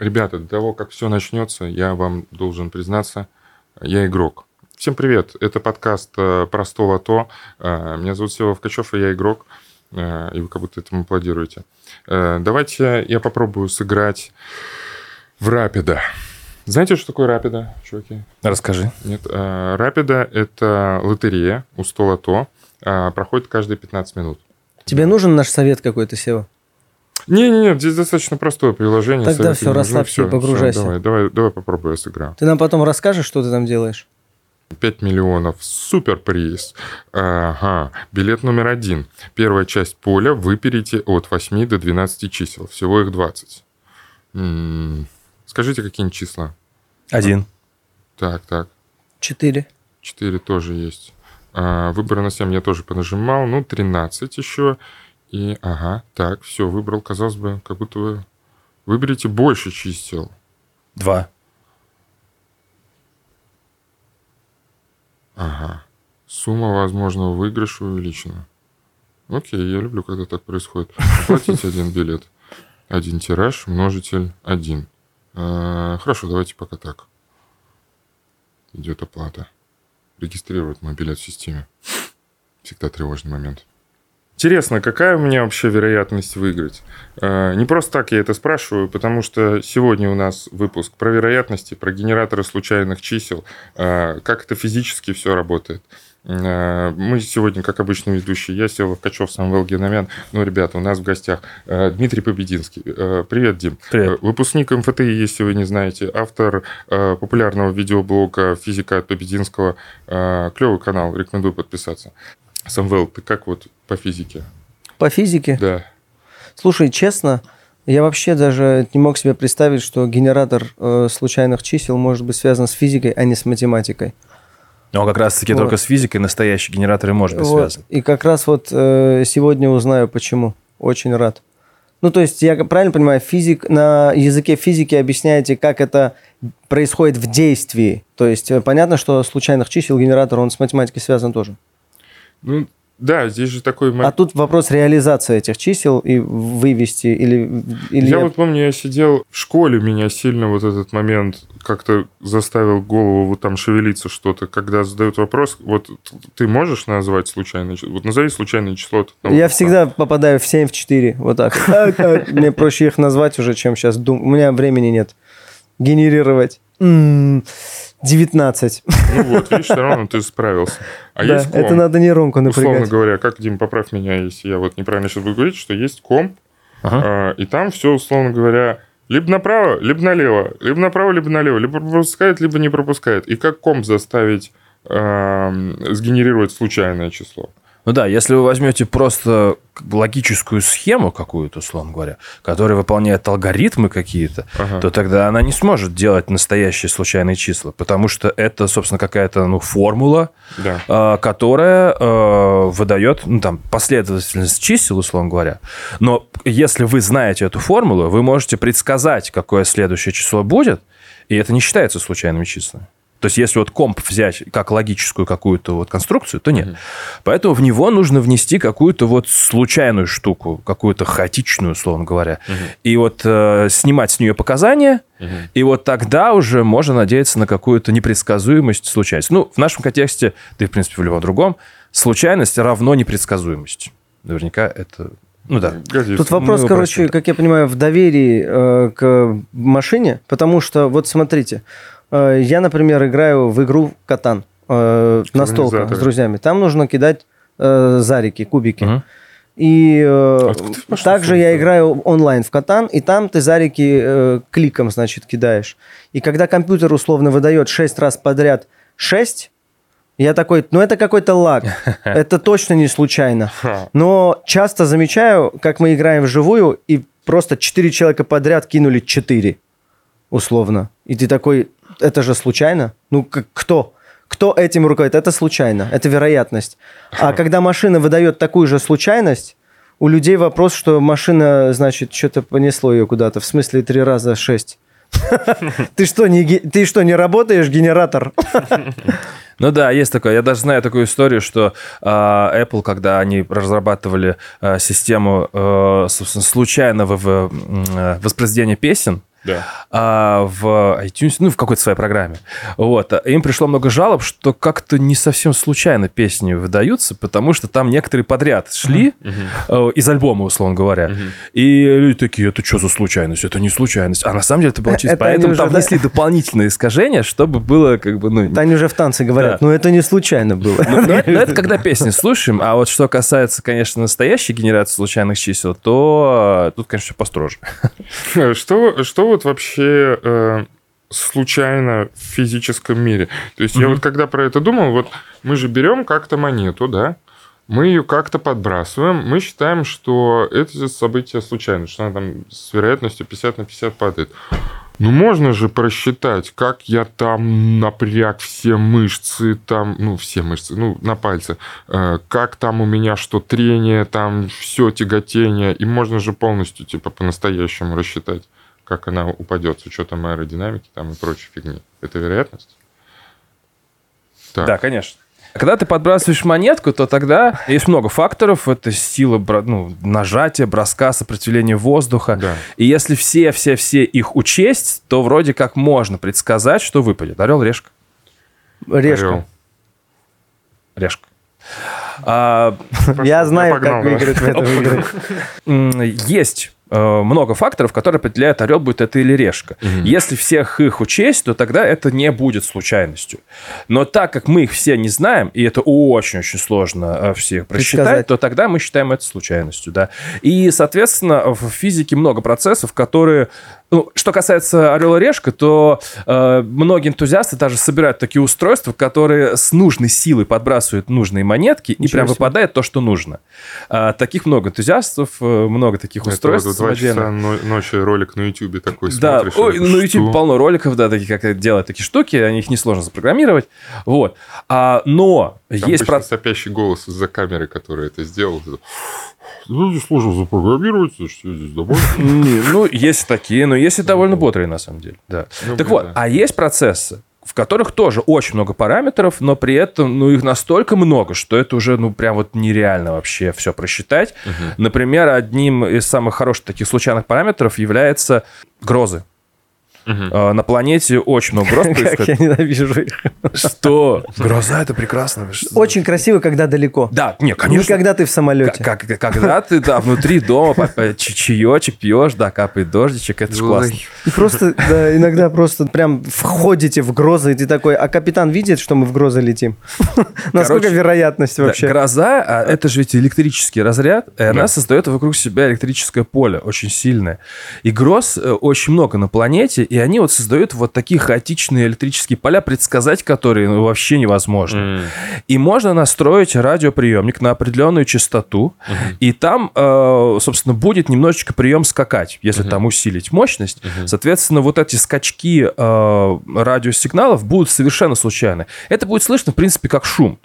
Ребята, до того, как все начнется, я вам должен признаться, я игрок. Всем привет, это подкаст э, про стол АТО. Э, Меня зовут Сева Вкачев, и я игрок. Э, И вы как будто этому аплодируете. Давайте я попробую сыграть в Рапида. Знаете, что такое Рапида, чуваки? Расскажи. Нет, Рапида – это лотерея у стола ТО. э, Проходит каждые 15 минут. Тебе нужен наш совет какой-то, Сева? Не-не-не, здесь достаточно простое приложение. Тогда не нужны, расслабься и всё, погружайся. всё, давай, давай, давай попробую, я сыграю. Ты нам потом расскажешь, что ты там делаешь? 5 миллионов. Супер приз. Ага. Билет номер один. Первая часть поля выберите от 8 до 12 чисел. Всего их 20. М, Скажите, какие числа? Один. Так, так. Четыре. 4 тоже есть. А, выбор на 7 я тоже понажимал. Ну, 13 еще. И, ага, так, все, выбрал. Казалось бы, как будто вы выберите больше чисел. Два. Ага. Сумма возможного выигрыша увеличена. Окей, я люблю, когда так происходит. Оплатить один билет. Один тираж, множитель один. А, Хорошо, давайте пока так. Идет оплата. Регистрировать мой билет в системе. Всегда тревожный момент. Интересно, какая у меня вообще вероятность выиграть? А, Не просто так я это спрашиваю, потому что сегодня у нас выпуск про вероятности, про генераторы случайных чисел, а, как это физически все работает. А, Мы сегодня, как обычно, ведущие. Я, Сева Качев, Самвел Геномян. Ну, ребята, у нас в гостях Дмитрий Побединский. Привет, Дим. Привет. Э, Выпускник МФТИ, если вы не знаете, автор э, популярного видеоблога «Физика от Побединского». Э, клевый канал, рекомендую подписаться. Самвел, ты как вот по физике? По физике? Да. Слушай, честно, я вообще даже не мог себе представить, что генератор э, случайных чисел может быть связан с физикой, а не с математикой. Но как раз-таки Вот. только с физикой настоящий генератор и может быть Вот. связан. И как раз вот э, сегодня узнаю, почему. Очень рад. Ну, то есть, я правильно понимаю, физик на языке физики объясняете, как это происходит в действии. То есть, э, понятно, что случайных чисел генератор, он с математикой связан тоже. Ну, да, здесь же такой А тут вопрос реализации этих чисел и вывести или... или Я вот помню, я сидел в школе, меня сильно вот этот момент как-то заставил голову вот там шевелиться что-то, когда задают вопрос, вот ты можешь назвать случайное число? Вот назови случайное число. одного Я числа. всегда попадаю в 7, в 4, вот так. Мне проще их назвать уже, чем сейчас думать. У меня времени нет. Генерировать. М, 19. Ну вот, видишь, все равно ты справился. А Да, есть ком. это надо нейронку Условно напрягать. говоря, как, Дим, поправь меня, если я вот неправильно сейчас буду говорить, что есть комп, Ага. а, и там все, условно говоря, либо направо, либо налево, либо направо, либо налево, либо пропускает, либо не пропускает. И как комп заставить ам, сгенерировать случайное число? Ну да, если вы возьмете просто логическую схему какую-то, условно говоря, которая выполняет алгоритмы какие-то, Ага. то тогда она не сможет делать настоящие случайные числа, потому что это, собственно, какая-то ну, формула, Да. э, которая э, выдает ну, там, последовательность чисел, условно говоря. Но если вы знаете эту формулу, вы можете предсказать, какое следующее число будет, и это не считается случайными числами. То есть, если вот комп взять как логическую какую-то вот конструкцию, то нет. Поэтому в него нужно внести какую-то вот случайную штуку, какую-то хаотичную, условно говоря. И вот э, снимать с нее показания, и вот тогда уже можно надеяться на какую-то непредсказуемость, случайность. Ну, в нашем контексте, да и, в принципе, в любом другом, случайность равно непредсказуемость. Наверняка это... Ну да. Годится. Тут вопрос, Ну, короче, простите. как я понимаю, в доверии э, к машине, потому что, вот смотрите, я, например, играю в игру Катан, э, настолка с друзьями. Там нужно кидать э, зарики, кубики. Мгм. И э, пошел также я играю онлайн в Катан, и там ты зарики э, кликом, значит, кидаешь. И когда компьютер условно выдает 6 раз подряд 6, я такой, ну это какой-то лаг, это точно не случайно. Но часто замечаю, как мы играем вживую, и просто 4 человека подряд кинули 4, условно. И ты такой, это же случайно? Ну, кто? Кто этим руководит? Это случайно, это вероятность. А когда машина выдает такую же случайность, у людей вопрос, что машина, значит, что-то понесло ее куда-то. В смысле, три раза шесть. Ты что, не, ты что, не работаешь, генератор? Ну да, есть такое. Я даже знаю такую историю, что а, Apple, когда они разрабатывали а, систему собственно, случайного в- а, воспроизведения песен, да. а, в iTunes, ну, в какой-то своей программе. Вот. Им пришло много жалоб, что как-то не совсем случайно песни выдаются, потому что там некоторые подряд шли uh-huh. из альбома, условно говоря. Uh-huh. И люди такие, это что за случайность? Это не случайность. А на самом деле это было чисто. Поэтому там внесли дополнительные искажения, чтобы было как бы... Ну, они уже в танце говорят, ну это не случайно было. Ну, это когда песни слушаем, а вот что касается, конечно, настоящей генерации случайных чисел, то тут, конечно, все построже. Что, что вот вообще э, случайно в физическом мире? То есть mm-hmm. я вот когда про это думал, вот мы же берем как-то монету, да, мы ее как-то подбрасываем, мы считаем, что это событие случайно, что она там с вероятностью 50 на 50 падает. Ну, можно же просчитать, как я там напряг все мышцы, там, ну, все мышцы, ну, на пальце, э, как там у меня что, трение, там, все тяготение, и можно же полностью, типа, по-настоящему рассчитать, как она упадет с учетом аэродинамики там и прочей фигни. Это вероятность? Так. Да, конечно. Когда ты подбрасываешь монетку, то тогда есть много факторов. Это сила ну, нажатия, броска, сопротивление воздуха. Да. И если все-все-все их учесть, то вроде как можно предсказать, что выпадет. Орел, решка. Решка. Орел. Решка. А, я знаю, как выиграть в этом игре. Есть много факторов, которые определяют, орел будет это или решка. Угу. Если всех их учесть, то тогда это не будет случайностью. Но так как мы их все не знаем, и это очень-очень сложно э, всех просчитать, Предсказать. то тогда мы считаем это случайностью. Да? И, соответственно, в физике много процессов, которые ну, что касается Орела Решка, то э, многие энтузиасты даже собирают такие устройства, которые с нужной силой подбрасывают нужные монетки, Ничего и прям себе. выпадает то, что нужно. А, таких много энтузиастов, э, много таких Это устройств. Два часа ночи ролик на YouTube такой да, смотришь. Ой, на YouTube полно роликов, да, таких, как делать такие штуки, они их несложно запрограммировать. Вот. А, но Там есть... Про... сопящий голос из-за камеры, который это сделал. Ну, не сложно запрограммировать, я здесь доволен. Ну, есть такие, но есть и довольно бодрые, на самом деле. Да. Ну, так вот, а есть процессы, в которых тоже очень много параметров, но при этом, ну, их настолько много, что это уже, ну, прям вот нереально вообще все просчитать. Угу. Например, одним из самых хороших таких случайных параметров является грозы. Угу. На планете очень много гроз происходит. Как я ненавижу их. Что? Гроза это прекрасно. Очень красиво, когда далеко. Да, не, конечно. Не когда ты в самолете. Когда ты да, внутри дома чаечек пьешь, да, капает дождичек, это же классно. И просто, да, иногда просто прям входите в грозы, и ты такой, а капитан видит, что мы в грозы летим? Насколько вероятность вообще? Гроза, а это же ведь электрический разряд, и она создает вокруг себя электрическое поле очень сильное. И гроз э, очень много на планете, и они вот создают вот такие хаотичные электрические поля, предсказать которые ну, вообще невозможно. Mm. И можно настроить радиоприемник на определенную частоту, mm-hmm. и там, э, собственно, будет немножечко прием скакать, если mm-hmm. там усилить мощность. Mm-hmm. Соответственно, вот эти скачки э, радиосигналов будут совершенно случайны. Это будет слышно, в принципе, как шум.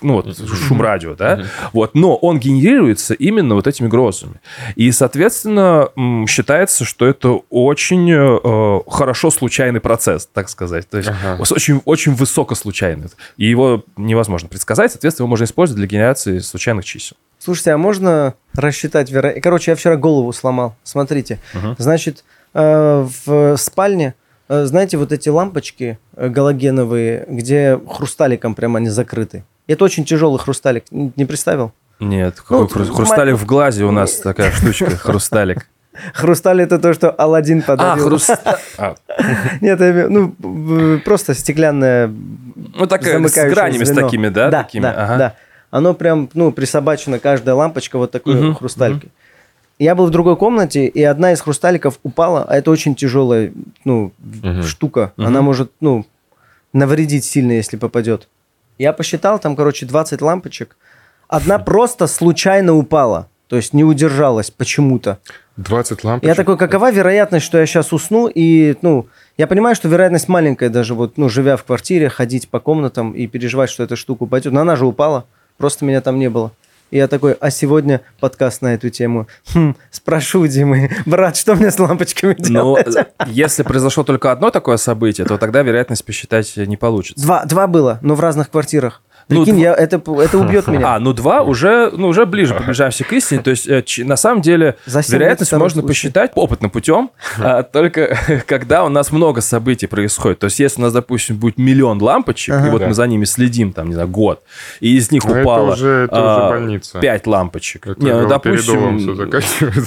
Ну, вот, mm-hmm. шум радио, да? Mm-hmm. Вот, но он генерируется именно вот этими грозами. И, соответственно, считается, что это очень э, хорошо случайный процесс, так сказать. То есть ага. очень, очень высоко случайный. И его невозможно предсказать, соответственно, его можно использовать для генерации случайных чисел. Слушайте, а можно рассчитать вероятность? Короче, я вчера голову сломал. Смотрите. Угу. Значит, э, в спальне, э, знаете, вот эти лампочки э, галогеновые, где хрусталиком прямо они закрыты. Это очень тяжелый хрусталик. Не представил? Нет, ну, хрусталик в глазе у нас такая штучка, хрусталик. Хрусталь это то, что Алладин подарил. А, хрусталь. А. Нет, ну, просто стеклянная Ну, такая с гранями с такими, да? Да, такими? да, ага. да. Оно прям, ну, присобачено, каждая лампочка вот такой хрустальки. Угу. Я был в другой комнате, и одна из хрусталиков упала, а это очень тяжелая, ну, угу. штука. Угу. Она может, ну, навредить сильно, если попадет. Я посчитал, там, короче, 20 лампочек. Одна просто случайно упала. То есть не удержалась почему-то. 20 ламп. Я такой, какова вероятность, что я сейчас усну, и, ну, я понимаю, что вероятность маленькая даже вот, ну, живя в квартире, ходить по комнатам и переживать, что эта штука упадет. Но она же упала, просто меня там не было. И я такой, а сегодня подкаст на эту тему. Хм, спрошу Димы, брат, что мне с лампочками ну, делать? Но если произошло только одно такое событие, то тогда вероятность посчитать не получится. Два, два было, но в разных квартирах. Ну, Прикинь, дв- я, это, это убьет меня. А, ну два уже, ну, уже ближе приближаемся к истине. То есть, э, на самом деле, вероятность можно случай. посчитать опытным путем, а, только когда у нас много событий происходит. То есть, если у нас, допустим, будет миллион лампочек, и Ага. вот Да. мы за ними следим, там, не знаю, год, и из них Ну, это упало уже- это а, уже больница. пять лампочек. Это Не, ну, допустим,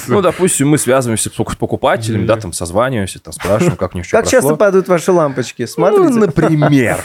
ну, допустим, мы связываемся с пок- покупателями, да, там, созваниваемся, там, спрашиваем, как у них что Как часто падают ваши лампочки? Ну, Смотрите, например.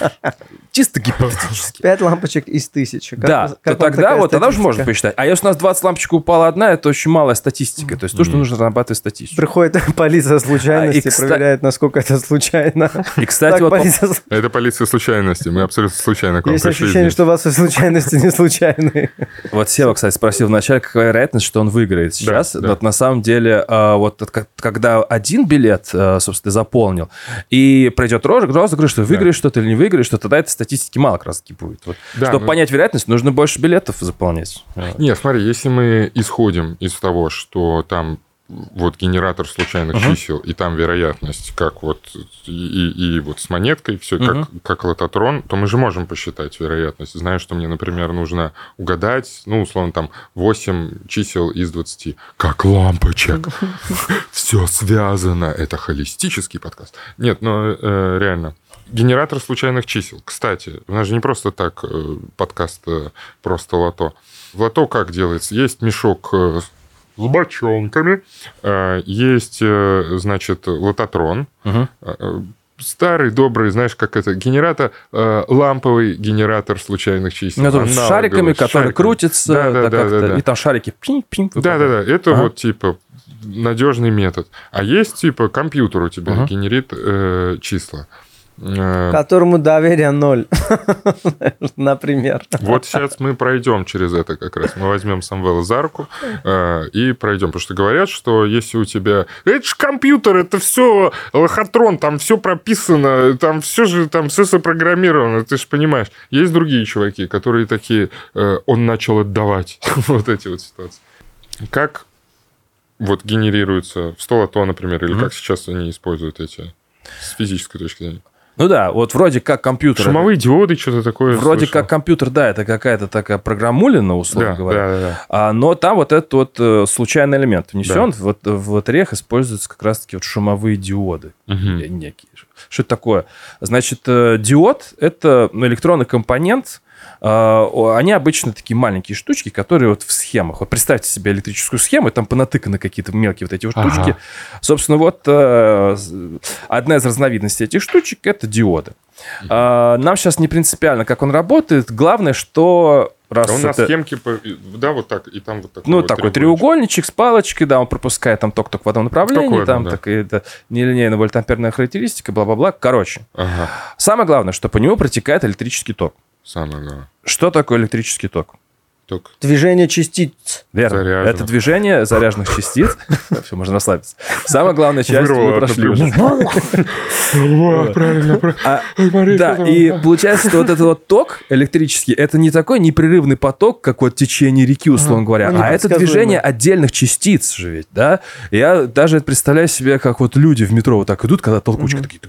Чисто гипотетически. пять лампочек из тысячи. Как- Да, как то тогда вот тогда уже можно посчитать. А если у нас 20 лампочек упала одна, это очень малая статистика. То есть то, что нужно разрабатывать статистику. Приходит полиция случайности, А, и, кста- проверяет, насколько это случайно. И, кстати, Так, вот по- полиция... Это полиция случайности. Мы абсолютно случайно к вам Есть пришли ощущение, здесь. что у вас и случайности не случайные. Вот Сева, кстати, спросил вначале, какая вероятность, что он выиграет сейчас. да. Вот на самом деле, а, вот когда один билет, а, собственно, ты заполнил, и пройдет розыгрыш, что выиграешь что-то или не выиграешь, что тогда этой статистики мало как раз таки будет. Вот. Да, Чтобы ну- понять вероятность, нужно больше билетов заполнять. Не, смотри, если мы исходим из того, что там вот генератор случайных Ага. чисел, и там вероятность, как вот и, и- и вот с монеткой, все как, Мгм. как лототрон, то мы же можем посчитать вероятность. Зная, что мне, например, нужно угадать, ну, условно, там 8 чисел из 20. Как лампочек. Все связано. Это холистический подкаст. Нет, но э, реально. Генератор случайных чисел. Кстати, у нас же не просто так э, подкаст э, просто лото. В лото как делается? Есть мешок э, с бочонками, есть, значит, лототрон, э, старый, добрый, знаешь, как это, генератор, э, ламповый генератор случайных чисел. Ну, с шариками, с которые шариками. крутятся, Да, да, да, да, да, да. и там шарики пинь-пинь. Да-да-да, это Ага. вот типа надежный метод. А есть типа компьютер у тебя Ага. генерит э, числа. Э, Которому доверие ноль. Например. Вот сейчас мы пройдем через это как раз. Мы возьмем Самвела за руку э, и пройдем. Потому что говорят, что если у тебя... Это же компьютер, это все лохотрон, там все прописано, там все же там все запрограммировано, ты же понимаешь. Есть другие чуваки, которые такие, э, он начал отдавать вот эти вот ситуации. Как вот генерируется в столото, например, или как сейчас они используют эти с физической точки зрения? Ну да, вот вроде как компьютер... Шумовые диоды, что-то такое. Вроде слышал. как компьютер, да, это какая-то такая программулина, условно Да, говоря. да, да, да. А, но там вот этот вот э, случайный элемент внесен. Вот в лотереях используются как раз-таки вот шумовые диоды э, некие. Что это такое? Значит, э, диод — это ну, электронный компонент, они обычно такие маленькие штучки, которые вот в схемах. Вот представьте себе электрическую схему, и там понатыканы какие-то мелкие вот эти вот Ага. штучки. Собственно, вот э, одна из разновидностей этих штучек — это диоды. А, Нам сейчас не принципиально, как он работает. Главное, что раз А он на это- схемке, по- да, вот так, и там вот такой ну, вот такой треугольничек. треугольничек с палочкой, да, он пропускает там ток-ток в одном направлении, Такое, там да. так, это нелинейная вольтамперная характеристика, бла-бла-бла. Короче, Ага, самое главное, что по нему протекает электрический ток. Самое главное. Что такое электрический ток? Только Движение частиц. Верно. Заряженных. Это движение заряженных частиц. Все, можно расслабиться. Самая главная часть мы прошли уже. Правильно, правильно. А, Да, и получается, что вот этот вот ток электрический, это не такой непрерывный поток, как вот течение реки, условно говоря, а это движение отдельных частиц же ведь, да? Я даже представляю себе, как вот люди в метро вот так идут, когда толкучки такие,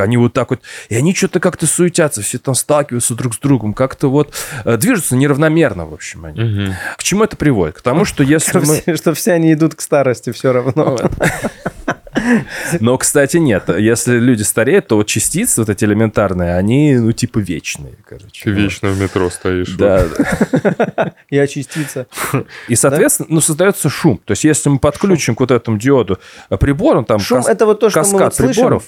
они вот так вот, и они что-то как-то суетятся, все там сталкиваются друг с другом, как-то вот э, движутся неравномерно, в общем, они. Мгм. К чему это приводит? К тому, что если Что мы... все, что все они идут к старости все равно. Но, кстати, нет. Если люди стареют, то вот частицы вот эти элементарные, они, ну, типа вечные, короче. Ты вечно в метро стоишь. Да, Я частица. И, соответственно, ну, создается шум. То есть, если мы подключим к вот этому диоду э, прибор, он там... Шум это вот то, что мы слышим?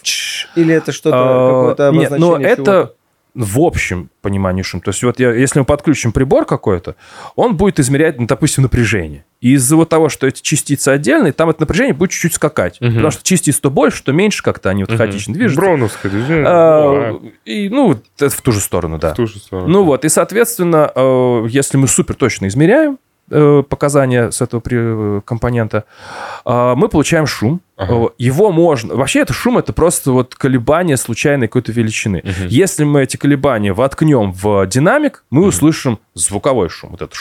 Или это что-то, а, какое-то Нет, но обозначение это? В общем понимании шум. То есть, вот я- если мы подключим прибор какой-то, он будет измерять, ну, допустим, напряжение. И из-за вот того, что эти частицы отдельные, там это напряжение будет чуть-чуть скакать. Мгм. Потому что частиц то больше, то меньше как-то они вот Мгм. хаотично движутся. Броуновское движение. А, да, И, ну, это в ту же сторону, да. в ту же сторону. Ну вот, и, соответственно, э, если мы супер точно измеряем показания с этого э, компонента, э, мы получаем шум. Ага. Э, Его можно... Вообще, это шум, это просто вот колебание случайной какой-то величины. Мгм. Если мы эти колебания воткнем в динамик, мы услышим звуковой шум. Вот этот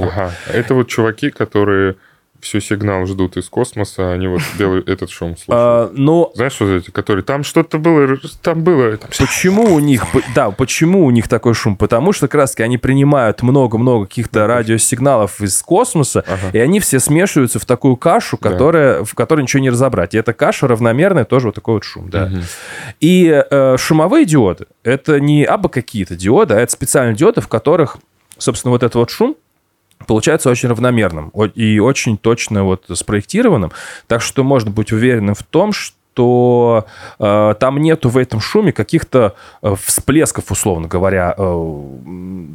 Ага. Это вот чуваки, которые все сигнал ждут из космоса, они вот белый этот шум слушают. А, ну, Знаешь, вот эти, которые там что-то было, там было. там. Почему у них, да, почему у них такой шум? Потому что как раз они принимают много-много каких-то радиосигналов из космоса, Ага. и они все смешиваются в такую кашу, Да. которая, в которой ничего не разобрать. И эта каша равномерная, тоже вот такой вот шум, да. Мгм. И э, шумовые диоды, это не абы какие-то диоды, а это специальные диоды, в которых, собственно, вот этот вот шум получается очень равномерным и очень точно вот спроектированным. Так что можно быть уверенным в том, что э, там нету в этом шуме каких-то э, всплесков, условно говоря, э,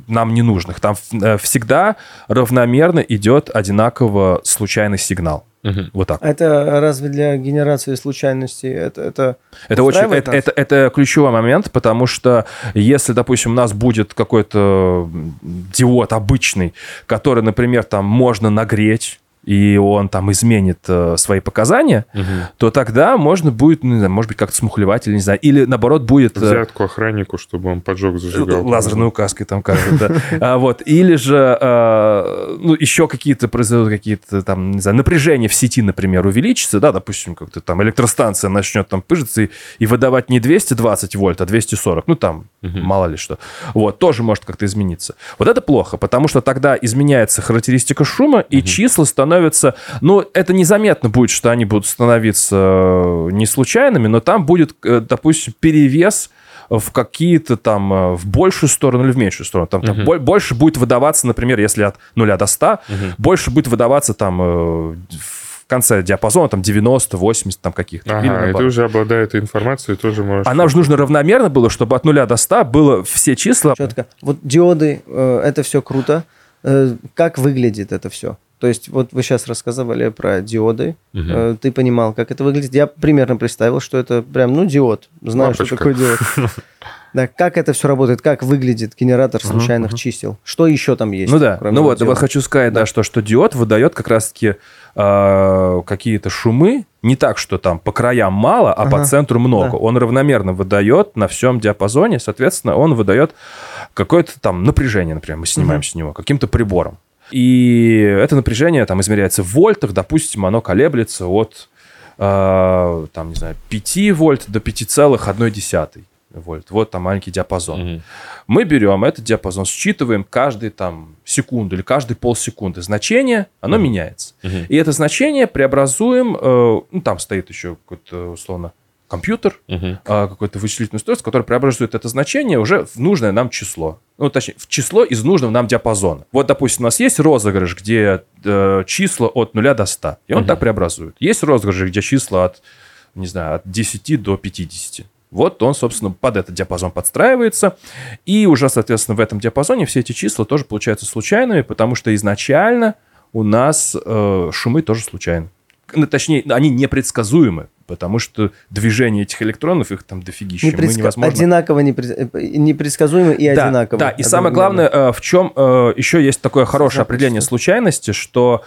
нам ненужных. Там э, всегда равномерно идет одинаково случайный сигнал. Мгм. Вот так. Это разве для генерации случайностей? Это, это... Это очень, это, это, это ключевой момент, потому что если, допустим, у нас будет какой-то диод обычный, который, например, там можно нагреть, и он там изменит э, свои показания, Мгм. то тогда можно будет, ну, не знаю, может быть, как-то смухлевать или не знаю, или наоборот будет э, Взятку охраннику, чтобы он поджег зажигалку. лазерной указкой там кажут, да. А, вот. Или же, э, ну, еще какие-то произойдут какие-то там, не знаю, напряжение в сети, например, увеличится, да, допустим, как-то там электростанция начнет там пыжиться и, выдавать не 220 вольт, а 240, ну, там, мало ли что. Вот, тоже может как-то измениться. Вот это плохо, потому что тогда изменяется характеристика шума, и числа становятся, ну, это незаметно будет, что они будут становиться э, не случайными, но там будет, э, допустим, перевес в какие-то там, э, в большую сторону или в меньшую сторону. Там, бо- больше будет выдаваться, например, если от 0 до 100, Мгм. больше будет выдаваться там в конце диапазона, там 90, 80 там каких-то. Или Ага, и ты уже обладая этой информацией, тоже можешь... А нам же нужно равномерно было, чтобы от 0 до 100 было все числа. Четко. Вот диоды, э, это все круто. Э, Как выглядит это все? То есть вот вы сейчас рассказывали про диоды. Э, Ты понимал, как это выглядит. Я примерно представил, что это прям, ну, диод. Знаю, что Лампочка. такое диод. Да, как это все работает, как выглядит генератор случайных чисел? Что еще там есть? Ну да, ну вот, диода? вот хочу сказать, да, что, что диод выдает как раз-таки э, какие-то шумы, не так, что там по краям мало, а по Ага, центру много. да. Он равномерно выдает на всем диапазоне, соответственно, он выдает какое-то там напряжение, например, мы снимаем с него, каким-то прибором. И это напряжение там измеряется в вольтах, допустим, оно колеблется от, э, там, не знаю, 5 вольт до 5,1 вольт. Вот там маленький диапазон. Мгм. Мы берем этот диапазон, считываем каждый там секунду или каждый полсекунды значение, оно меняется. Мгм. И это значение преобразуем, э, ну там стоит еще какой-то условно компьютер, Мгм. а, какое-то вычислительное устройство, которое преобразует это значение уже в нужное нам число. Ну, точнее, в число из нужного нам диапазона. Вот, допустим, у нас есть розыгрыш, где э, числа от 0 до 100, и он Мгм. так преобразует. Есть розыгрыш, где числа от, не знаю, от 10 до 50. Вот он, собственно, под этот диапазон подстраивается. И уже, соответственно, в этом диапазоне все эти числа тоже получаются случайными, потому что изначально у нас э, шумы тоже случайны. Ну, точнее, они непредсказуемы, потому что движение этих электронов, их там дофигища. Мы Непредска- невозможно... Одинаково непред- э, непредсказуемо и Да, одинаково. Да, и самое главное, э, в чем э, еще есть такое хорошее определение случайности, что,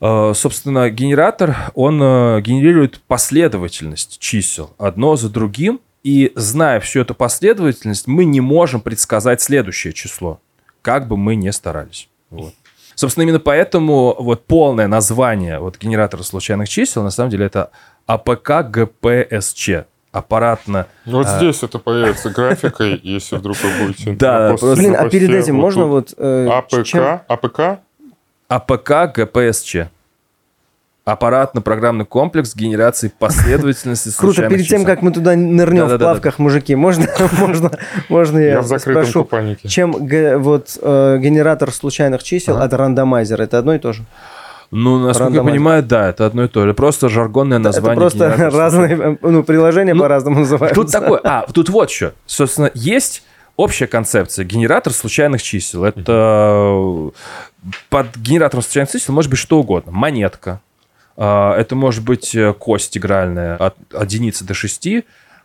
э, собственно, генератор, он э, генерирует последовательность чисел одно за другим, и зная всю эту последовательность, мы не можем предсказать следующее число, как бы мы ни старались. Вот. Собственно, именно поэтому вот полное название вот генератора случайных чисел, на самом деле, это АПК-ГПСЧ. Аппаратно Вот А. здесь это появится графикой, если вдруг вы будете... Да, просто- Блин, а перед этим можно вот... э, АПК, АПК? АПК ГПСЧ. Аппаратно-программный комплекс генерации последовательности Круто, случайных перед тем, как мы туда нырнем в плавках, мужики, можно, можно, можно я, спрошу, чем вот э, генератор случайных чисел от рандомайзера? Это одно и то же? Ну, насколько я понимаю, да, это одно и то же. Просто жаргонное название Это просто разные, э, ну, приложения Ну, по-разному называются. Тут такое, а, тут вот что. Собственно, есть общая концепция. Генератор случайных чисел. Это под генератором случайных чисел может быть что угодно. Монетка. А, Это может быть э, кость игральная от единицы до 6.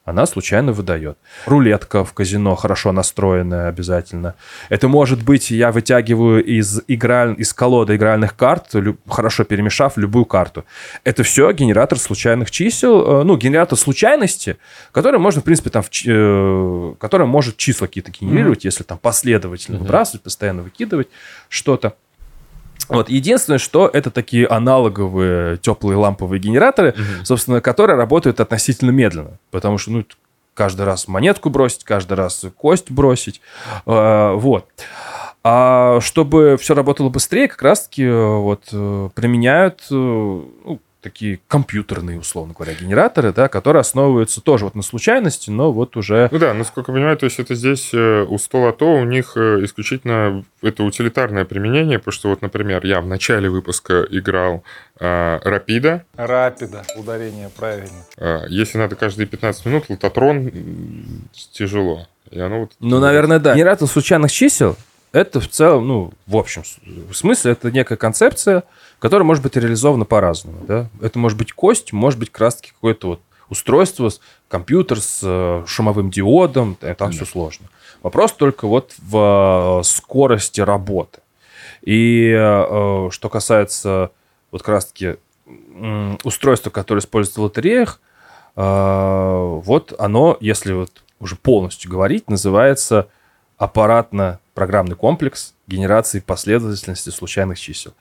Она случайно выдает. Рулетка в казино хорошо настроенная обязательно. Это может быть, я вытягиваю из, играль... из колоды игральных карт, лю- хорошо перемешав любую карту. Это все генератор случайных чисел, э, ну, генератор случайности, который можно, в принципе, там, в э, который может числа какие-то генерировать, если там последовательно выбрасывать, постоянно выкидывать что-то. Вот единственное, что это такие аналоговые теплые ламповые генераторы, собственно, которые работают относительно медленно, потому что ну каждый раз монетку бросить, каждый раз кость бросить, Э, вот. А чтобы все работало быстрее, как раз-таки э, вот э, применяют э, ну, такие компьютерные, условно говоря, генераторы, да, которые основываются тоже вот на случайности, но вот уже... Ну да, насколько я понимаю, то есть это здесь э, у Столото у них э, исключительно это утилитарное применение, потому что вот, например, я в начале выпуска играл э, Рапида. Рапида, ударение правильно. Э, если надо каждые 15 минут, лототрон тяжело. И оно вот... Ну, наверное, да. Генератор случайных чисел это в целом, ну, в общем с- смысле, это некая концепция, которая может быть реализована по-разному. Да? Это может быть кость, может быть как раз-таки какое-то вот устройство, компьютер с э, шумовым диодом, э, там все сложно. Вопрос только вот в э, скорости работы. И что касается вот как раз-таки устройства, которое используется в лотереях, вот оно, если вот уже полностью говорить, называется аппаратно-программный комплекс генерации последовательности случайных чисел.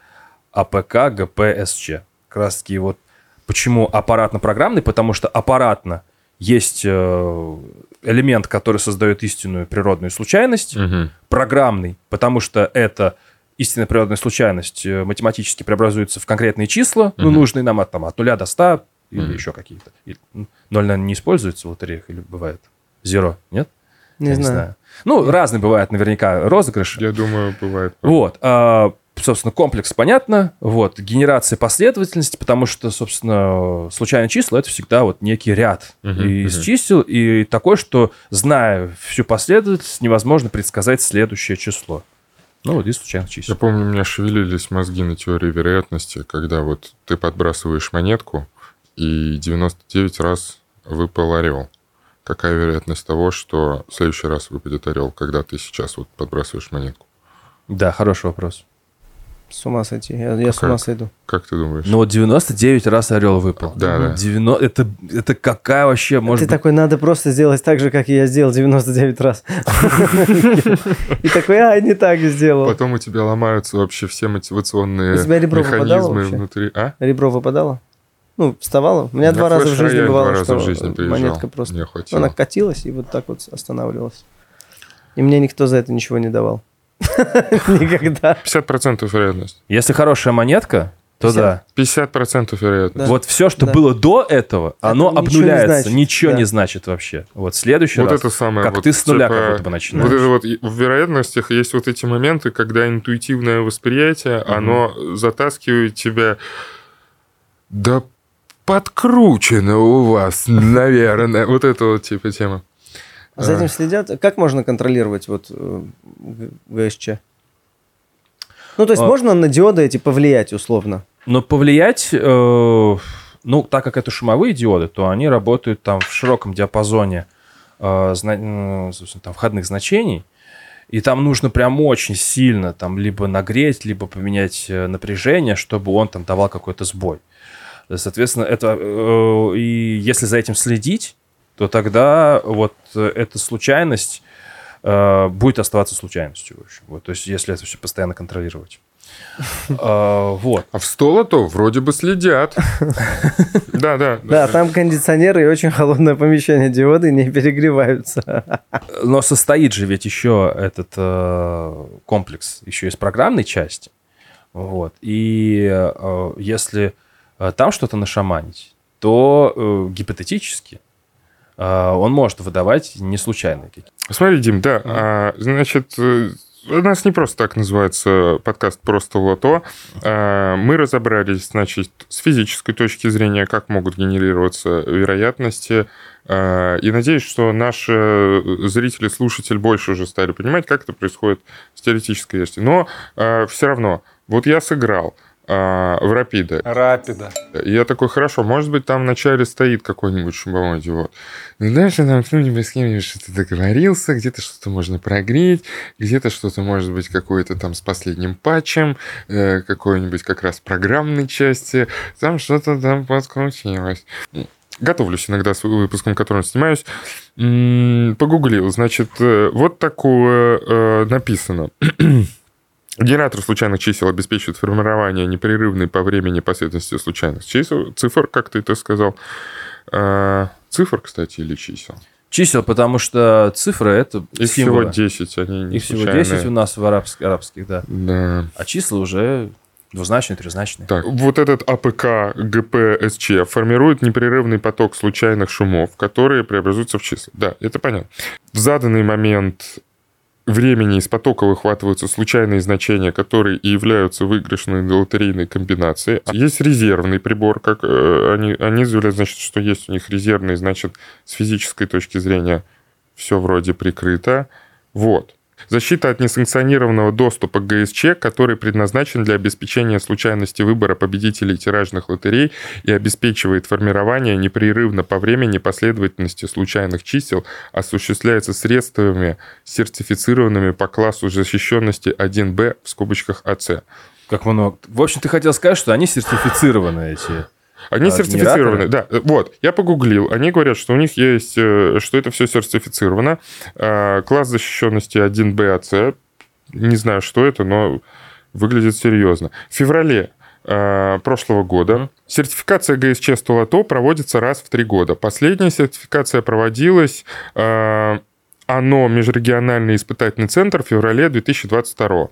АПК ГПСЧ. Как раз таки вот почему аппаратно-программный, потому что аппаратно есть э, элемент, который создает истинную природную случайность, Мгм. программный, потому что это истинная природная случайность э, математически преобразуется в конкретные числа, ну, Мгм. нужные нам от, там, от 0 до 100 или Мгм. еще какие-то. И, м, Ноль, наверное, не используется в лотереях или бывает? Зеро, нет? Не Я знаю. Ну, разные бывают наверняка розыгрыши. Я думаю, бывает. Вот. а, собственно, комплекс понятно. Вот. Генерация последовательности, потому что, собственно, случайные числа — это всегда вот некий ряд Мгм, из мгм. чисел, и такой, что, зная всю последовательность, невозможно предсказать следующее число. Ну, вот из случайных Я чисел. помню, у меня шевелились мозги на теории вероятности, когда вот ты подбрасываешь монетку, и 99 раз выпал орел. Какая вероятность того, что в следующий раз выпадет орел, когда ты сейчас вот подбрасываешь монетку? Да, хороший вопрос. С ума сойти. Я, я с ума сойду. Как ты думаешь? Ну, вот 99 раз орел выпал. Да, да. 90... Это, это какая вообще, может ты быть... такой, надо просто сделать так же, как я сделал 99 раз. И такой, а, не так сделал. Потом у тебя ломаются вообще все мотивационные механизмы внутри. А? Ребро выпадало? Ну, вставало. У меня На два раза в жизни бывало, что в жизни приезжал. монетка просто... Она катилась и вот так вот останавливалась. И мне никто за это ничего не давал. Никогда. 50% вероятность. Если хорошая монетка, то 50. да. 50% вероятность. Да. Вот все, что Да. было до этого, оно ничего не обнуляется. значит. Ничего Да. не значит вообще. Вот следующий Вот раз, это самое. как вот, ты с нуля типа, как будто бы начинаешь. Вот это вот в вероятностях есть вот эти моменты, когда интуитивное восприятие, оно затаскивает тебя. Да подкручено у вас, наверное. Вот это вот типа тема. За А. этим следят. Как можно контролировать вот э, ГСЧ? Ну, то есть А. можно на диоды эти повлиять условно? Но повлиять, э, ну, так как это шумовые диоды, то они работают там в широком диапазоне э, зна- м, собственно, там, входных значений. И там нужно прям очень сильно там либо нагреть, либо поменять напряжение, чтобы он там давал какой-то сбой. Соответственно, это э, и если за этим следить, то тогда вот э, эта случайность э, будет оставаться случайностью. В общем. Вот, то есть, если это все постоянно контролировать. Э, Вот. А в столото вроде бы следят. Да, да. Да, там кондиционеры и очень холодное помещение. Диоды не перегреваются. Но состоит же ведь еще этот э, комплекс еще из программной части. Вот. И э, если э, там что-то нашаманить, то э, гипотетически э, он может выдавать не случайные какие-то. Смотри, Дим, да, а, значит, э, у нас не просто так называется подкаст «Просто лото». А, Мы разобрались, значит, с физической точки зрения, как могут генерироваться вероятности. И надеюсь, что наши зрители, слушатели больше уже стали понимать, как это происходит с теоретической версией. Но все равно, вот я сыграл а, в Рапида. Рапида. Я такой, хорошо, может быть, там вначале стоит какой-нибудь шумовой диод. Ну, дальше там кто-нибудь с кем-нибудь что-то договорился, где-то что-то можно прогреть, где-то что-то может быть какое-то там с последним патчем, э, какой-нибудь как раз программной части, там что-то там подкрутилось. Готовлюсь иногда с выпуском, которым снимаюсь. Погуглил, значит, э, вот такое э, написано. Генератор случайных чисел обеспечивает формирование непрерывной по времени последовательности случайных чисел, цифр, как ты это сказал. А, цифр, кстати, или чисел? Чисел, потому что цифры это Их символы. всего 10, они не Их всего случайные. 10 у нас в арабск- арабских, да. Да. А числа уже двузначные, трехзначные. Так, вот этот АПК ГПСЧ формирует непрерывный поток случайных шумов, которые преобразуются в числа. Да, это понятно. В заданный момент времени из потока выхватываются случайные значения, которые и являются выигрышной лотерейной комбинацией. Есть резервный прибор, как э, они, они заявляют, значит, что есть у них резервный, значит, с физической точки зрения все вроде прикрыто. Вот. Защита от несанкционированного доступа к ГСЧ, который предназначен для обеспечения случайности выбора победителей тиражных лотерей и обеспечивает формирование непрерывно по времени последовательности случайных чисел, осуществляется средствами, сертифицированными по классу защищенности 1Б в скобочках АЦ. Как много. В общем, ты хотел сказать, что они сертифицированы эти. Они А, сертифицированы, да. Вот, я погуглил. Они говорят, что у них есть, э, что это все сертифицировано. А, Класс защищенности 1BAC. Не знаю, что это, но выглядит серьезно. В феврале э, прошлого года сертификация ГСЧ Столото проводится раз в три года. Последняя сертификация проводилась э, ОНО Межрегиональный испытательный центр в феврале 2022.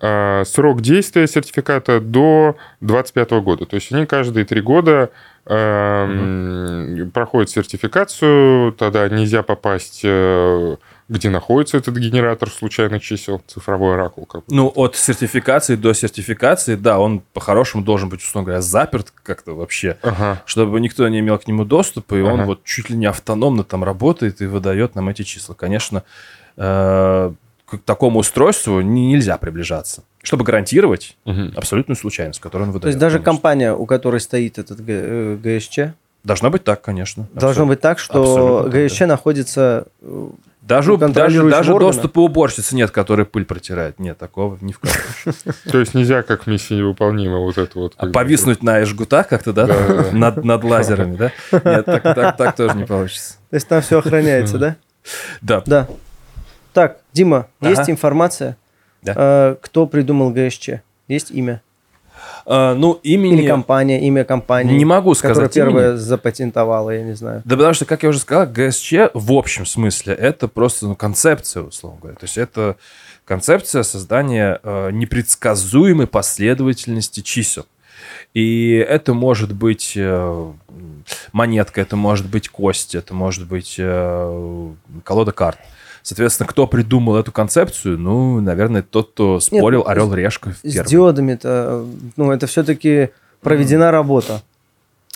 Э, Срок действия сертификата до 2025 года. То есть они каждые три года э, проходят сертификацию, тогда нельзя попасть, э, где находится этот генератор случайных чисел, цифровой оракул. Как. Ну, от сертификации до сертификации, да, он по-хорошему должен быть, условно говоря, заперт как-то вообще, Ага. чтобы никто не имел к нему доступа, и он Ага. вот чуть ли не автономно там работает и выдает нам эти числа. Конечно, э, к такому устройству не- нельзя приближаться, чтобы гарантировать Мгм. абсолютную случайность, которую он выдает. То есть даже конечно. компания, у которой стоит этот Г- э, ГСЧ, Должно быть так, конечно. должно Абсолютно. быть так, что Абсолютно так, ГСЧ находится... Даже, даже, даже органа. доступа уборщицы нет, который пыль протирает. Нет, такого ни в коем. То есть нельзя как миссия невыполнима вот это вот. А повиснуть на жгутах как-то, да? Над, лазерами, да? Нет, так, тоже не получится. То есть там все охраняется, да? Да. Да. Так, Дима, есть информация, э, кто придумал ГСЧ? Есть имя? А, ну, имени... Или компания, имя компании? Не могу Которая сказать первая имени. запатентовала, я не знаю. Да потому что, как я уже сказал, ГСЧ в общем смысле это просто ну, концепция, условно говоря. То есть это концепция создания э, непредсказуемой последовательности чисел. И это может быть э, монетка, это может быть кость, это может быть э, колода карт. Соответственно, кто придумал эту концепцию? Ну, наверное, тот, кто спорил ну, орел решка С первый. диодами-то, ну, это все-таки проведена работа.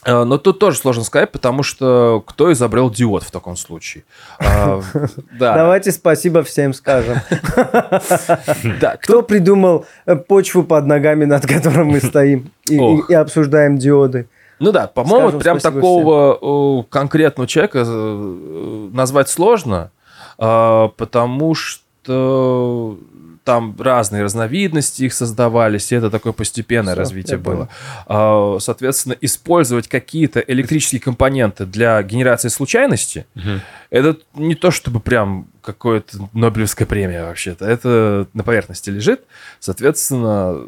Э, Но тут тоже сложно сказать, потому что кто изобрел диод в таком случае? Да. Давайте спасибо всем скажем. Кто придумал э, почву под ногами, над которой мы стоим и, обсуждаем диоды? Ну да, по-моему, прям такого э, конкретного человека э, назвать сложно, э, потому что там разные разновидности их создавались, и это такое постепенное Всё, развитие понял. было. А, Соответственно, использовать какие-то электрические компоненты для генерации случайности, Мгм. это не то чтобы прям какая-то Нобелевская премия вообще-то. Это на поверхности лежит. Соответственно,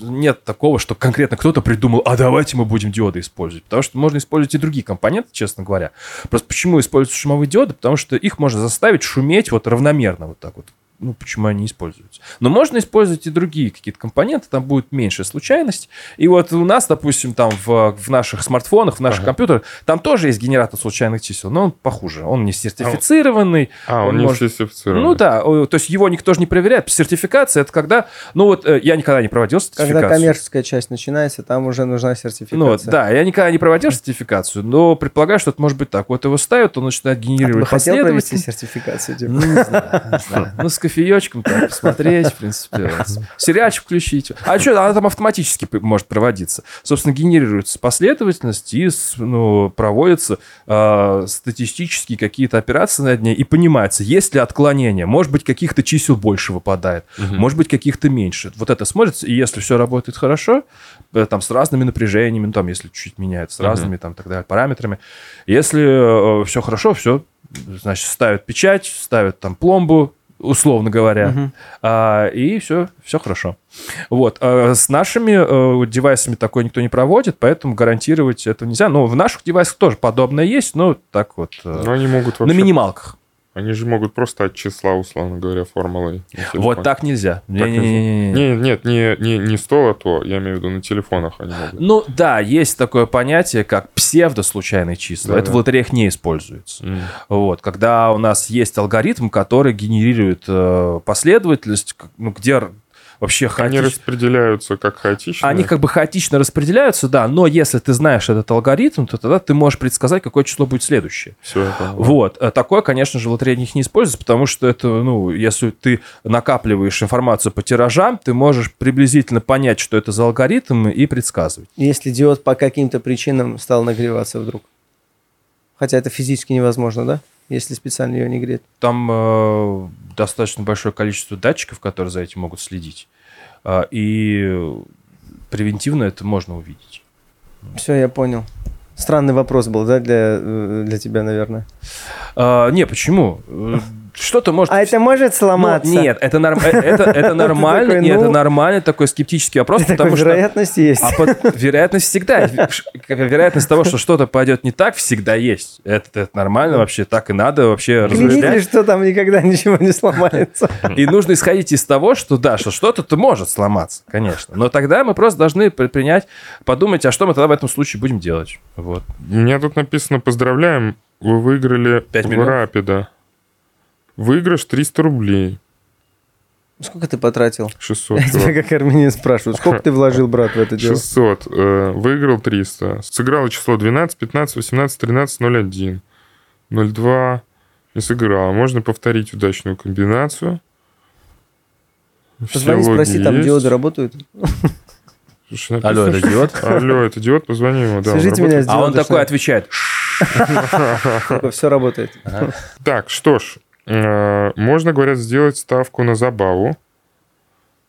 нет такого, что конкретно кто-то придумал, а давайте мы будем диоды использовать. Потому что можно использовать и другие компоненты, честно говоря. Просто почему используются шумовые диоды? Потому что их можно заставить шуметь вот равномерно вот так вот. Ну, почему они используются? Но можно использовать и другие какие-то компоненты, там будет меньшая случайность. И вот у нас, допустим, там в, в наших смартфонах, в наших Ага. компьютерах, там тоже есть генератор случайных чисел, но он похуже. Он не сертифицированный. А, он, Он не может- сертифицирован. Ну да, то есть его никто же не проверяет. Сертификация это когда, ну вот э, я никогда не проводил сертификацию. Когда коммерческая часть начинается, там уже нужна сертификация. Ну вот, да, я никогда не проводил сертификацию, но предполагаю, что это может быть так. Вот его ставят, он начинает А ты генерировать бы хотел провести последовательность. сертификацию, Ну, Дима? не знаю, не знаю. Ну, с кофеечком так посмотреть, в принципе. Сериальчик включить. А что, она там автоматически может проводиться. Собственно, генерируется последовательность и ну, проводятся а, статистические какие-то операции над ней и понимается, есть ли отклонение. Может быть, каких-то чисел больше выпадает, Мгм. может быть, каких-то меньше. Вот это смотрится, и если все работает хорошо, э, там с разными напряжениями, ну, там, если чуть меняется, с Мгм. разными там так далее параметрами. Если все хорошо, все, значит, ставят печать, ставят там пломбу, условно говоря. Мгм. А, и все, все хорошо. Вот. а с нашими э, девайсами такое никто не проводит, поэтому гарантировать это нельзя. Ну, в наших девайсах тоже подобное есть, но так вот э, Но они могут на вообще... минималках. Они же могут просто от числа, условно говоря, формулой. Вот так нельзя. Так Не-не-не-не-не. Не, нет, не, не, не 100, а то, я имею в виду на телефонах они могут. Ну да, есть такое понятие, как псевдослучайные числа. Да, это да. в лотереях не используется. М. Вот, когда у нас есть алгоритм, который генерирует э, последовательность, ну, где вообще Они хаотично... распределяются как хаотично. Они как бы хаотично распределяются, да, но если ты знаешь этот алгоритм, то тогда ты можешь предсказать, какое число будет следующее. Все это. Вот. А Такое, конечно же, в лотерейных не используется, потому что это, ну, если ты накапливаешь информацию по тиражам, ты можешь приблизительно понять, что это за алгоритм и предсказывать. Если диод по каким-то причинам стал нагреваться вдруг. Хотя это физически невозможно, да? Если специально ее не греть. Там э, достаточно большое количество датчиков, которые за этим могут следить. А, и превентивно это можно увидеть. Все, я понял. Странный вопрос был, да, для, э, для тебя, наверное. А, не, почему? Что-то может... А это может Ну, сломаться? нет, это, норм- э, это, это нормально, такой, нет, ну- это нормальный такой скептический вопрос, Такой потому что... вероятность есть. А под- вероятность всегда. Вероятность того, что что-то пойдет не так, всегда есть. Это, это нормально вообще, так и надо вообще размышлять. что там никогда ничего не сломается. И нужно исходить из того, что да, что что-то-то может сломаться, конечно. Но тогда мы просто должны предпринять, подумать, а что мы тогда в этом случае будем делать. Вот. У меня тут написано «Поздравляем, вы выиграли Пять в миллионов? Рапида». Выигрыш 300 рублей. Сколько ты потратил? 600. Я тебя как армянин спрашиваю. Сколько ты вложил, брат, в это дело? 600. э, выиграл 300. Сыграло число 12, 15, 18, 13, 01. 02. Не сыграл. Можно повторить удачную комбинацию. Все Позвони, спроси, там есть. диоды работают? Слушай, Алло, это диод? Алло, это диод, позвони ему. Да, Свяжите меня с А он диодом, такой отвечает. Все работает. Так, что ж, можно, говорят, сделать ставку на забаву.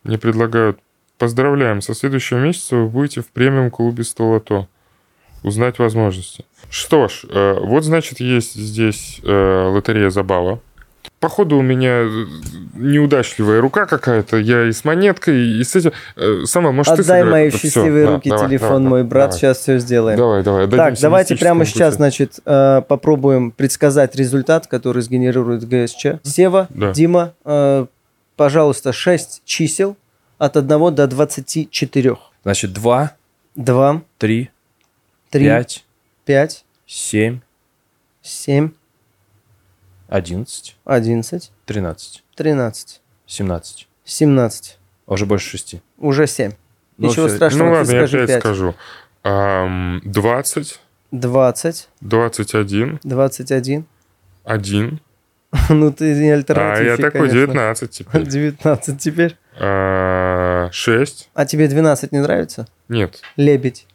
Мне предлагают, поздравляем, со следующего месяца вы будете в премиум-клубе 100 лото. Узнать возможности. Что ж, э, вот, значит, есть здесь э, лотерея забава. Походу, у меня э, неудачливая рука какая-то. Я и с монеткой, и с этим... Э, Сама, может, ты Отдай сыграй? мои Да, счастливые да, руки давай, телефон, давай, мой брат. давай. Сейчас все сделаем. Давай, давай. Так, давайте прямо мистическому сейчас, пути. значит, э, попробуем предсказать результат, который сгенерирует ГСЧ. Сева, Да. Дима, пожалуйста, 6 чисел от 1 до 24. Значит, 2, 2, 3, 3, 5, 5, 7, 7, 11, 11, 13, 13, 17. 17. Уже больше 6. Уже 7. Ну, Ничего всё. страшного, Ну ты ладно, я скажи опять 5. скажу. Ам, 20, 20, 21, 21. 1. ну ты не А альтернативщик, я такой конечно. 19 теперь. 19 теперь. А, 6. А тебе 12 не нравится? Нет. Лебедь.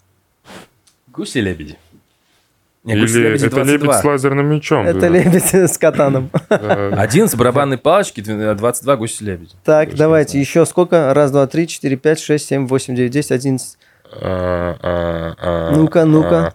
Гуси-лебеди. Или это лебедь 22. с лазерным мечом. Это да. лебедь с катаном. Да. 11 барабанной палочки, 22 гуси-лебеди. Так, Точно давайте, еще сколько? Раз, два, три, четыре, пять, шесть, семь, восемь, девять, десять, одиннадцать. А, а, а, Ну-ка, ну-ка.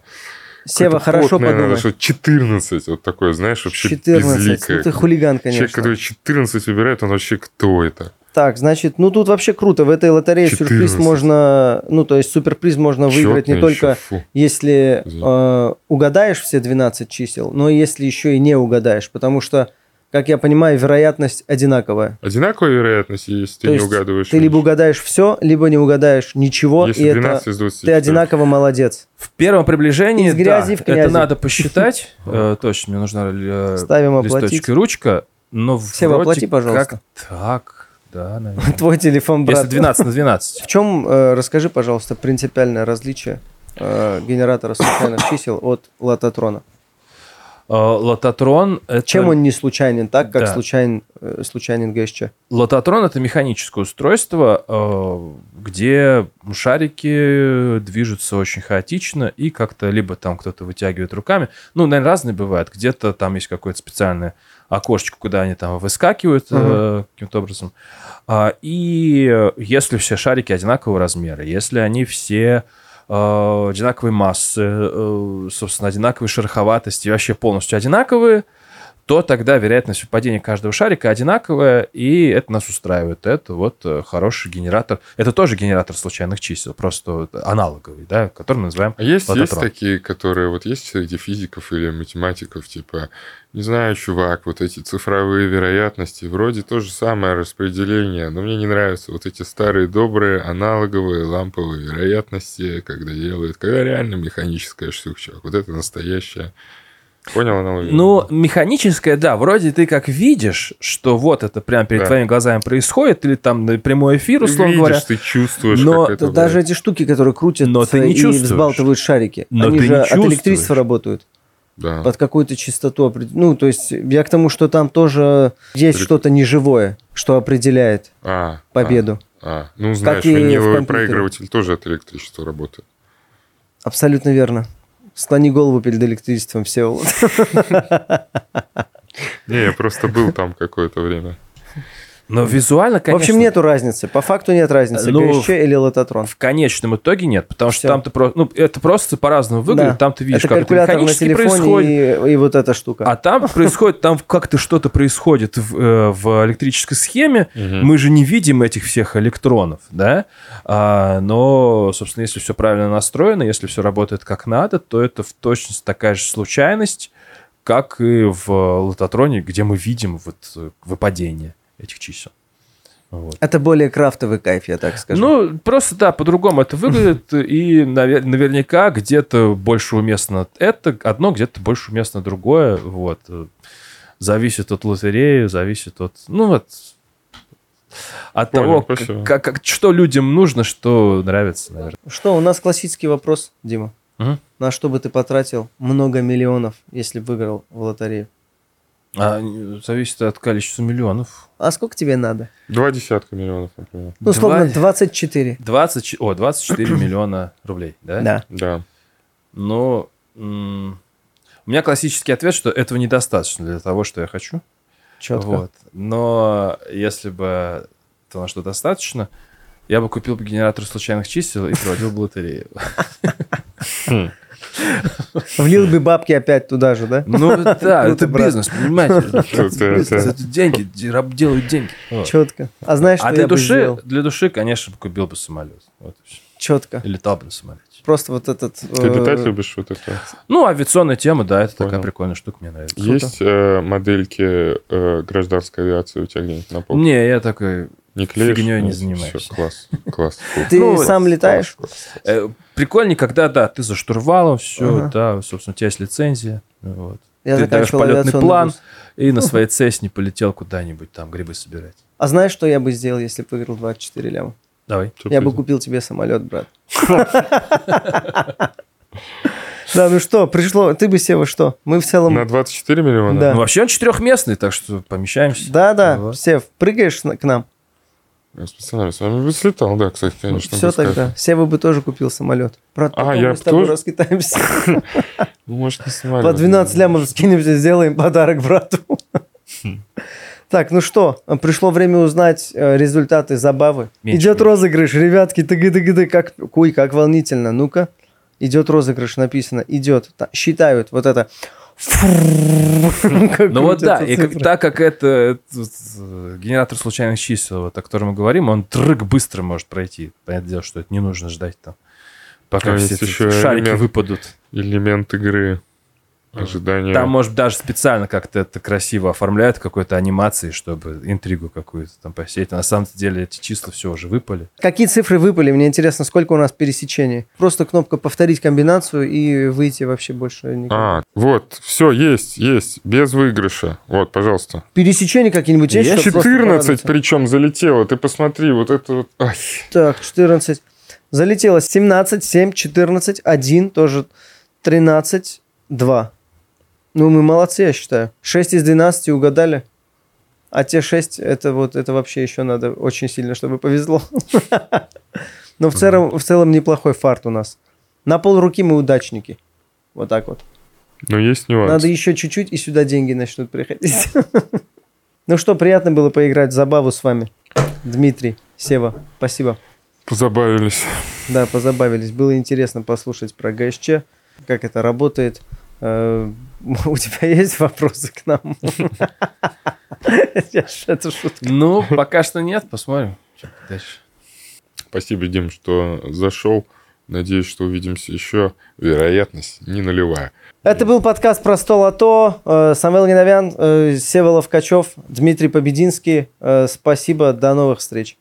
Сева, хорошо подумай. что 14. Вот такое, знаешь, вообще 14. безликое. Ну ты хулиган, Человек, конечно. который 14 выбирает, он вообще кто это? Так, значит, ну тут вообще круто. В этой лотерее 14. сюрприз можно... Ну, то есть суперприз можно выиграть не только фу. если э, угадаешь все 12 чисел, но и если еще и не угадаешь. Потому что, как я понимаю, вероятность одинаковая. Одинаковая вероятность, если ты То не есть угадываешь. Ты либо угадаешь все, либо не угадаешь ничего, Если и 12 это из 20. ты одинаково молодец. В первом приближении, Из грязи да, в князи. это надо посчитать. Э, Точно, мне нужна э, Ставим листочек оплатить. и ручка. Но вроде оплати, пожалуйста. Как так, да, наверное. Твой телефон, брат. Если 12 на 12. В чем, э, расскажи, пожалуйста, принципиальное различие э, генератора случайных чисел от лототрона? Э, Лототрон — это... Чем он не случайен, так как Да. случайен, э, случайен ГСЧ? Лототрон — это механическое устройство, э, где шарики движутся очень хаотично, и как-то либо там кто-то вытягивает руками. Ну, наверное, разные бывают. Где-то там есть какое-то специальное окошечко, куда они там выскакивают э, каким-то образом. А, И если все шарики одинакового размера, если они все э, одинаковой массы, э, собственно, одинаковой шероховатости, вообще полностью одинаковые, то тогда вероятность выпадения каждого шарика одинаковая, и это нас устраивает. Это вот э, хороший генератор. Это тоже генератор случайных чисел, просто аналоговый, да, который мы называем А есть, есть такие, которые вот есть среди физиков или математиков, типа, не знаю, чувак, вот эти цифровые вероятности, вроде то же самое распределение, но мне не нравятся вот эти старые добрые аналоговые ламповые вероятности, когда делают, когда реально механическая штука, чувак. Вот это настоящая. Понял аналогию? Ну, механическое, да, вроде ты как видишь, что вот это прямо перед Да. твоими глазами происходит, или там на прямой эфир, Ты условно видишь, говоря. ты чувствуешь, Но как это... Даже эти штуки, которые крутят Но ты не и чувствуешь. взбалтывают шарики, Но они ты же не от чувствуешь. электричества работают. Да. Под какую-то частоту. опред- Ну, то есть я к тому, что там тоже есть Элек- что-то неживое, что определяет А, победу. А, а. ну знаешь, виниловый компьютере. проигрыватель тоже от электричества работает. Абсолютно верно. Склони голову перед электричеством, все. Не, я просто был там какое-то время. Но визуально, В конечно... общем, нету разницы. По факту нет разницы. Ну, ГСЧ или лототрон. В конечном итоге нет, потому что Всё. там ты просто... Ну, это просто по-разному выглядит, Да. там ты видишь, это как это на механически телефоне происходит. и, и вот эта штука. А там происходит, там как-то что-то происходит в, э, в электрической схеме. Мгм. Мы же не видим этих всех электронов, да? А, но, собственно, если все правильно настроено, если все работает как надо, то это в точности такая же случайность, как и в лототроне, где мы видим вот э, выпадение этих чисел. Вот. Это более крафтовый кайф, я так скажу. Ну, просто, да, по-другому это выглядит, и навер- наверняка где-то больше уместно это одно, где-то больше уместно другое, вот. Зависит от лотереи, зависит от, ну, вот, от Понял, того, как- как, как- что людям нужно, что нравится, наверное. Что, у нас классический вопрос, Дима. Мгм. На что бы ты потратил много миллионов, если выиграл в лотерею? А, зависит от количества миллионов. А сколько тебе надо? Два десятка миллионов, например. Ну, условно, Два- 24. 20, о, 24 миллиона рублей, да? Да. Да. Но м, у меня классический ответ, что этого недостаточно для того, что я хочу. Четко. Вот. Но если бы то, что достаточно, я бы купил бы генератор случайных чисел и проводил бы лотерею. Влил бы бабки опять туда же, да? Ну да, это бизнес, понимаете? Это- Бизнес, это- Это деньги, де- раб делают деньги. Четко. А знаешь, что А я для бы сделал? для души, конечно, купил бы самолет. Четко. И летал бы на самолете. Просто вот этот... Ты э, летать любишь вот это? Ну, авиационная тема, да, это такая прикольная штука, мне нравится. Есть э, модельки э, гражданской авиации у тебя где-нибудь на полке? Не, я такой... Не клеишь? фигнёй не Нет? занимаюсь. Класс, класс. Ты Ну, сам летаешь? Прикольнее, когда, да, ты за штурвалом, все, Ага. да, собственно, у тебя есть лицензия. Вот. Я Ты даешь заканчивал полетный план. И на своей цесне полетел куда-нибудь там грибы собирать. А знаешь, что я бы сделал, если бы выиграл 24 ляма? Давай. Чё Я бы купил тебе самолет, брат. Да, ну что, пришло, ты бы, Сева, что? Мы в целом... На 24 миллиона? Да. Ну, вообще он четырехместный, так что помещаемся. Да-да, Вот. Сев, прыгаешь к нам? Я специально с вами бы слетал, да, кстати, конечно. Все тогда. Сева бы тоже купил самолет. Брат, А, потом я мы с тобой тоже? раскитаемся. Ну, может, не снимали. По 12 лямов скинемся, сделаем подарок брату. Так, ну что, пришло время узнать э, результаты забавы. Идет розыгрыш, ребятки, тыгы тыгы как куй, как волнительно. Ну-ка, идет розыгрыш, написано, идет. Та- считают вот это. Ну вот да, и так как это, генератор случайных чисел, о котором мы говорим, он трык быстро может пройти. Понятное дело, что это не нужно ждать там, пока все еще шарики выпадут. Элемент игры. Ожидание. Там, может, даже специально как-то это красиво оформляют какой-то анимацией, чтобы интригу какую-то там посеять. А на самом деле эти числа все уже выпали. Какие цифры выпали? Мне интересно, сколько у нас пересечений. Просто кнопка повторить комбинацию и выйти вообще больше никак. А, вот, все, есть, есть, без выигрыша. Вот, пожалуйста. Пересечения какие-нибудь есть? Есть чтоб просто 14 порадоваться? причем залетело. Ты посмотри, вот это вот. Ай. Так, 14. Залетело 17, 7, 14, 1, тоже 13, 2. Ну, мы молодцы, я считаю. 6 из 12 угадали. А те 6, это вот, это вообще еще надо очень сильно, чтобы повезло. Но в целом, в целом неплохой фарт у нас. На пол руки мы удачники. Вот так вот. Но есть нюанс. Надо еще чуть-чуть, и сюда деньги начнут приходить. Ну что, приятно было поиграть в забаву с вами. Дмитрий, Сева, спасибо. Позабавились. Да, позабавились. Было интересно послушать про ГСЧ, как это работает, У тебя есть вопросы к нам? Это шутка. Ну, пока что нет, посмотрим. Дальше. Спасибо, Дим, что зашел. Надеюсь, что увидимся еще. Вероятность не нулевая. Это был подкаст про стол АТО. Э, Самвел Геновян, э, Сева Ловкачев, Дмитрий Побединский. Э, Спасибо, до новых встреч.